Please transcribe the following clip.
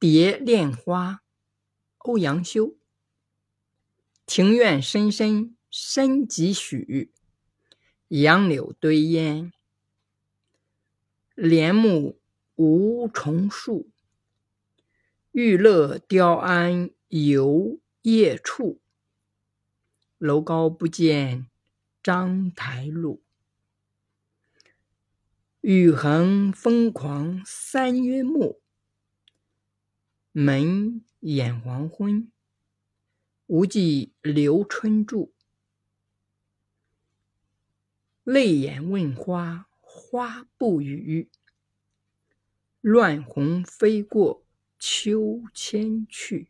蝶恋花，欧阳修。庭院深深深几许，杨柳堆烟。帘幕无重数，玉勒雕鞍游夜处。楼高不见章台路，雨横风狂三月暮。门掩黄昏，无计留春住。泪眼问花，花不语。乱红飞过秋千去。